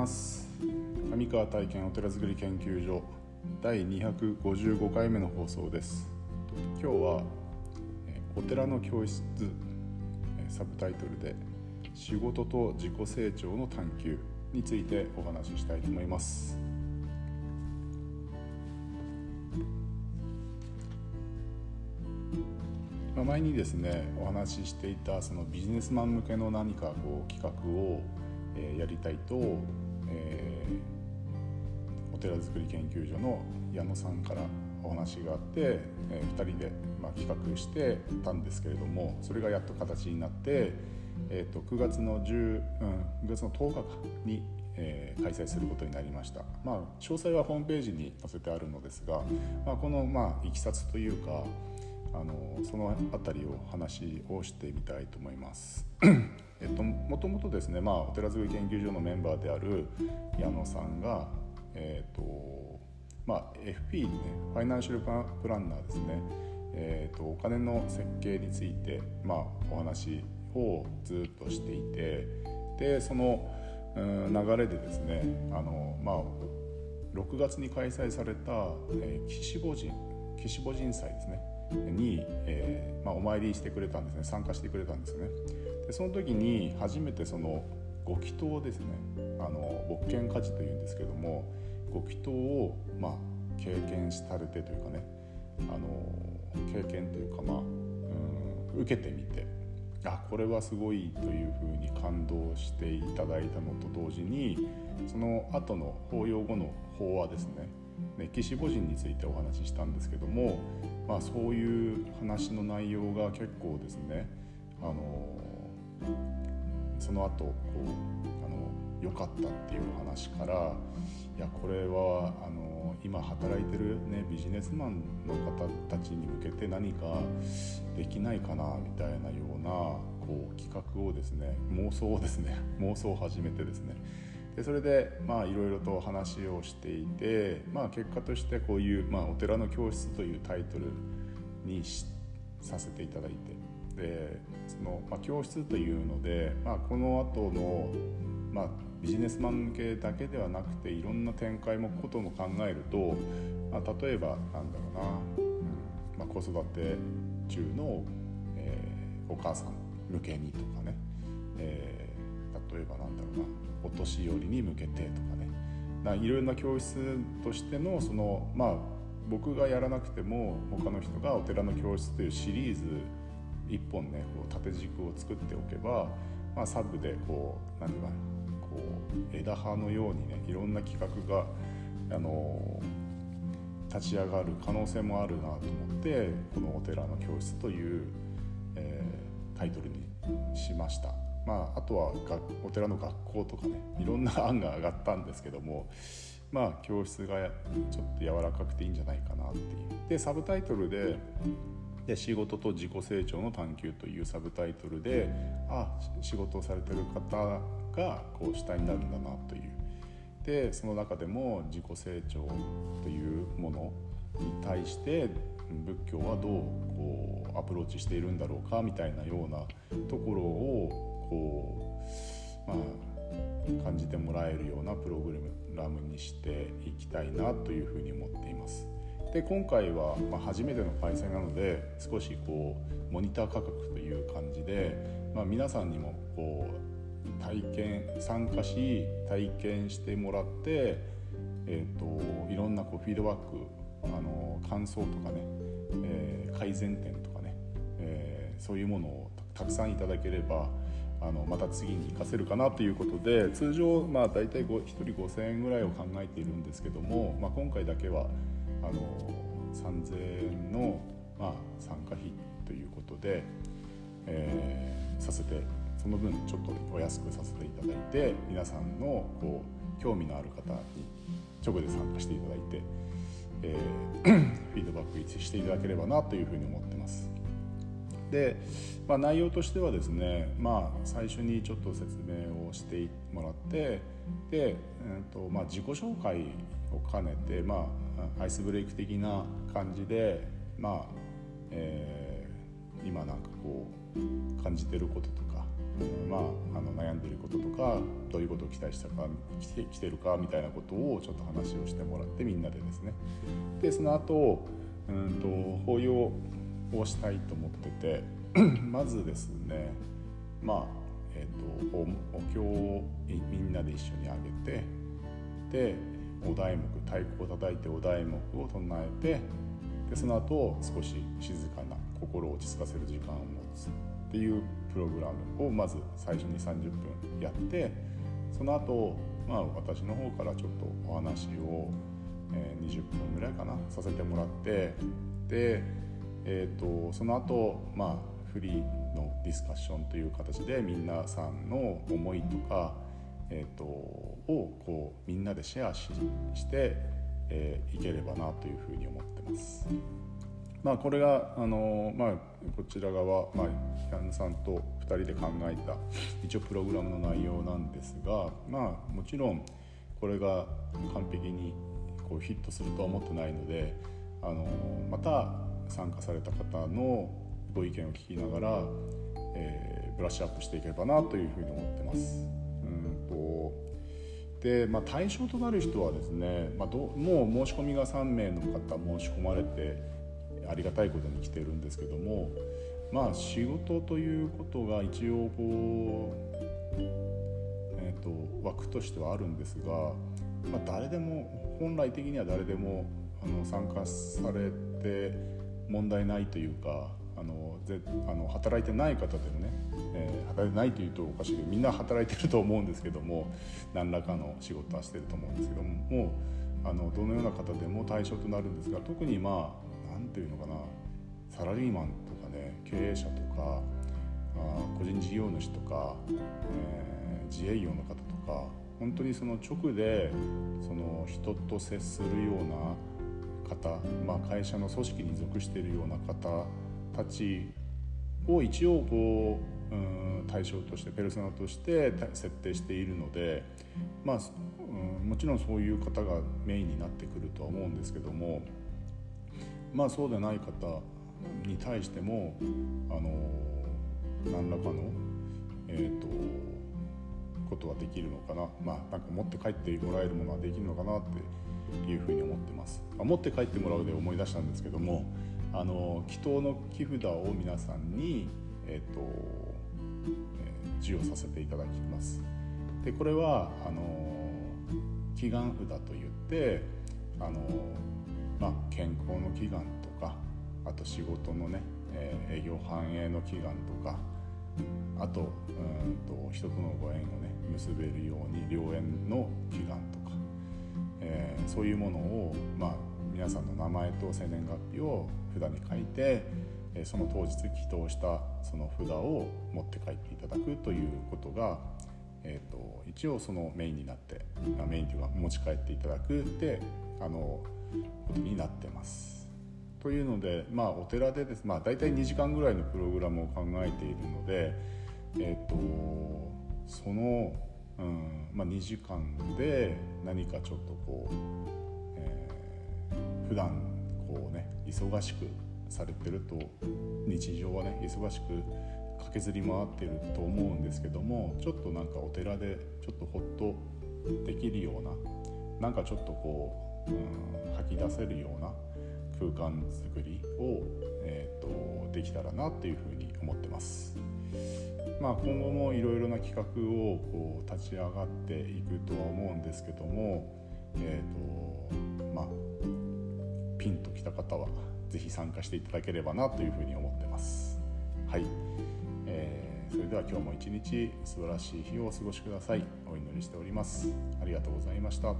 ます。上川体験お寺づくり研究所第255回目の放送です。今日はお寺の教室サブタイトルで仕事と自己成長の探求についてお話ししたいと思います。前にですねお話ししていたそのビジネスマン向けの何かこう企画をやりたいと、えー、お寺づくり研究所の矢野さんからお話があって、えー、2人で、まあ、企画してたんですけれどもそれがやっと形になって、えーと、9月の10、うん、9月の10日に、えー、開催することになりました、まあ、詳細はホームページに載せてあるのですが、まあ、この、まあ、いきさつというかあのその辺りを話をしてみたいと思います。えっと、もともとですね、まあ、お寺づくり研究所のメンバーである矢野さんが、えっとまあ、FP ねファイナンシャルプランナーですね、えっと、お金の設計について、まあ、お話をずっとしていてでその、流れでですねあの、まあ、6月に開催された、えー、岸母神岸母神祭ですね。に、えーまあ、お参りしてくれたんですね。参加してくれたんですね。でその時に初めてそのご祈祷ですね。あの牧犬家事というんですけどもご祈祷を、まあ、経験されてというかねあの経験というかまあうん受けてみてあこれはすごいというふうに感動していただいたのと同時にその後の法要後の法はですね。歴史母人についてお話ししたんですけども、まあ、そういう話の内容が結構ですねあのその後こうあの良かったっていう話からいやこれはあの今働いてる、ね、ビジネスマンの方たちに向けて何かできないかなみたいなようなこう企画をですね妄想をですね 妄想を始めてですね。でそれでまあいろいろと話をしていて、まあ、結果としてこういう、まあ、お寺の教室というタイトルにさせていただいてでその、まあ、教室というので、まあ、この後の、まあ、ビジネスマン向けだけではなくていろんな展開もことも考えると、まあ、例えばなんだろうな、うんまあ、子育て中の、えー、お母さん向けにとかね、えー、例えばなんだろうなお年寄りに向けてとかねいろいろな教室としてのそのまあ僕がやらなくても他の人がお寺の教室というシリーズ1本ねこう縦軸を作っておけば、まあ、サブでこう何て言うかこう枝葉のようにねいろんな企画があの立ち上がる可能性もあるなと思ってこの「お寺の教室」という、えー、タイトルにしました。まあ、あとはお寺の学校とかねいろんな案が上がったんですけどもまあ教室がちょっと柔らかくていいんじゃないかなっていう。でサブタイトルでで仕事と自己成長の探求というサブタイトルであ仕事をされてる方がこう主体になるんだなというでその中でも自己成長というものに対して仏教はどうこうアプローチしているんだろうかみたいなようなところをこうまあ感じてもらえるようなプログラムにしていきたいなというふうに思っています。で今回は、ま、初めての開催なので少しこうモニター価格という感じで、まあ、皆さんにもこう体験参加し体験してもらって、えーと、いろんなこうフィードバックあの感想とかね、えー、改善点とかね、えー、そういうものをたくさんいただければあのまた次に活かせるかなということで通常まあ大体1人5,000円ぐらいを考えているんですけども、まあ、今回だけはあの3,000円の、まあ、参加費ということで、えー、させてその分ちょっとお安くさせていただいて皆さんのこう興味のある方に直で参加していただいて、えー、フィードバックしていただければなというふうに思ってます。で、まあ、内容としてはですね、まあ、最初にちょっと説明をしてもらってで、えーとまあ、自己紹介を兼ねて、まあ、アイスブレイク的な感じで、まあえー、今なんかこう感じてることとか、まあ、あの悩悩んでることとかどういうことを期待したか来て来てるかみたいなことをちょっと話をしてもらってみんなでですね。でその後うんと法要をしたいと思ってて まずですねまあえーと、おお経をみんなで一緒にあげてでお題目太鼓を叩いてお題目を唱えてでその後少し静かな心を落ち着かせる時間を持つっていうプログラムをまず最初に30分やってその後、まあ私の方からちょっとお話を、えー、20分ぐらいかなさせてもらってで、えーと、その後、まあフリーのディスカッションという形で皆さんの思いとか、えーと、をこうんなでシェアしして、えー、いければなというふに思ってます。まあ、これがあの、まあ、こちら側、まあ、ヤンさんと2人で考えた一応プログラムの内容なんですが、まあ、もちろんこれが完璧にこうヒットするとは思ってないのであのまた参加された方のご意見を聞きながら、え、ブラッシュアップしていければなというふうに思ってます。うんとでまあ、対象となる人はですね、まあ、どもう申し込みが3名の方申し込まれてありがたいことに来てるんですけどもまあ仕事ということが一応こう、えーと、枠としてはあるんですが、まあ、誰でも本来的には誰でもあの参加されて問題ないというかあのぜあの働いてない方でもね、働いてないというとおかしいけどみんな働いてると思うんですけども何らかの仕事はしてると思うんですけどももうあのどのような方でも対象となるんですが特にまあ何ていうのかなサラリーマンとかね経営者とかあ個人事業主とか、えー、自営業の方とか本当にその直でその人と接するような方、まあ、会社の組織に属しているような方たちを一応こう、うん、対象としてペルソナとして設定しているので、まあうん、もちろんそういう方がメインになってくるとは思うんですけどもまあそうでない方に対してもあの何らかの、えーと、ことはできるのかなまあなんか持って帰ってもらえるものはできるのかなっていうふうに思ってます。持って帰ってもらうで思い出したんですけどもあの祈祷の木札を皆さんに、えーとえ、授与させていただきます。でこれはあの祈願札といってあのまあ、健康の祈願とかあと仕事のね、えー、営業繁栄の祈願とかあとうんと人とのご縁をね結べるように良縁の祈願とか、えー、そういうものを、まあ、皆さんの名前と生年月日を札に書いて、その当日祈祷したその札を持って帰っていただくということが、えーと、一応そのメインになってメインというか持ち帰っていただくであのことになってます。というので、まあ、お寺でです、まあ、大体2時間ぐらいのプログラムを考えているので、えーと、その、うんまあ、2時間で何かちょっとこう、普段こうね忙しくされてると日常はね忙しく駆けずり回ってると思うんですけどもちょっとなんかお寺でちょっとほっとできるようななんかちょっとこううん、吐き出せるような空間づくりを、えーと、できたらなっていうふうに思ってます。まあ、今後もいろいろな企画をこう立ち上がっていくとは思うんですけども、えーと、ピンときた方は是非参加していただければなというふうに思ってます。はい、えー、それでは今日も一日素晴らしい日をお過ごしください。お祈りしております。ありがとうございました。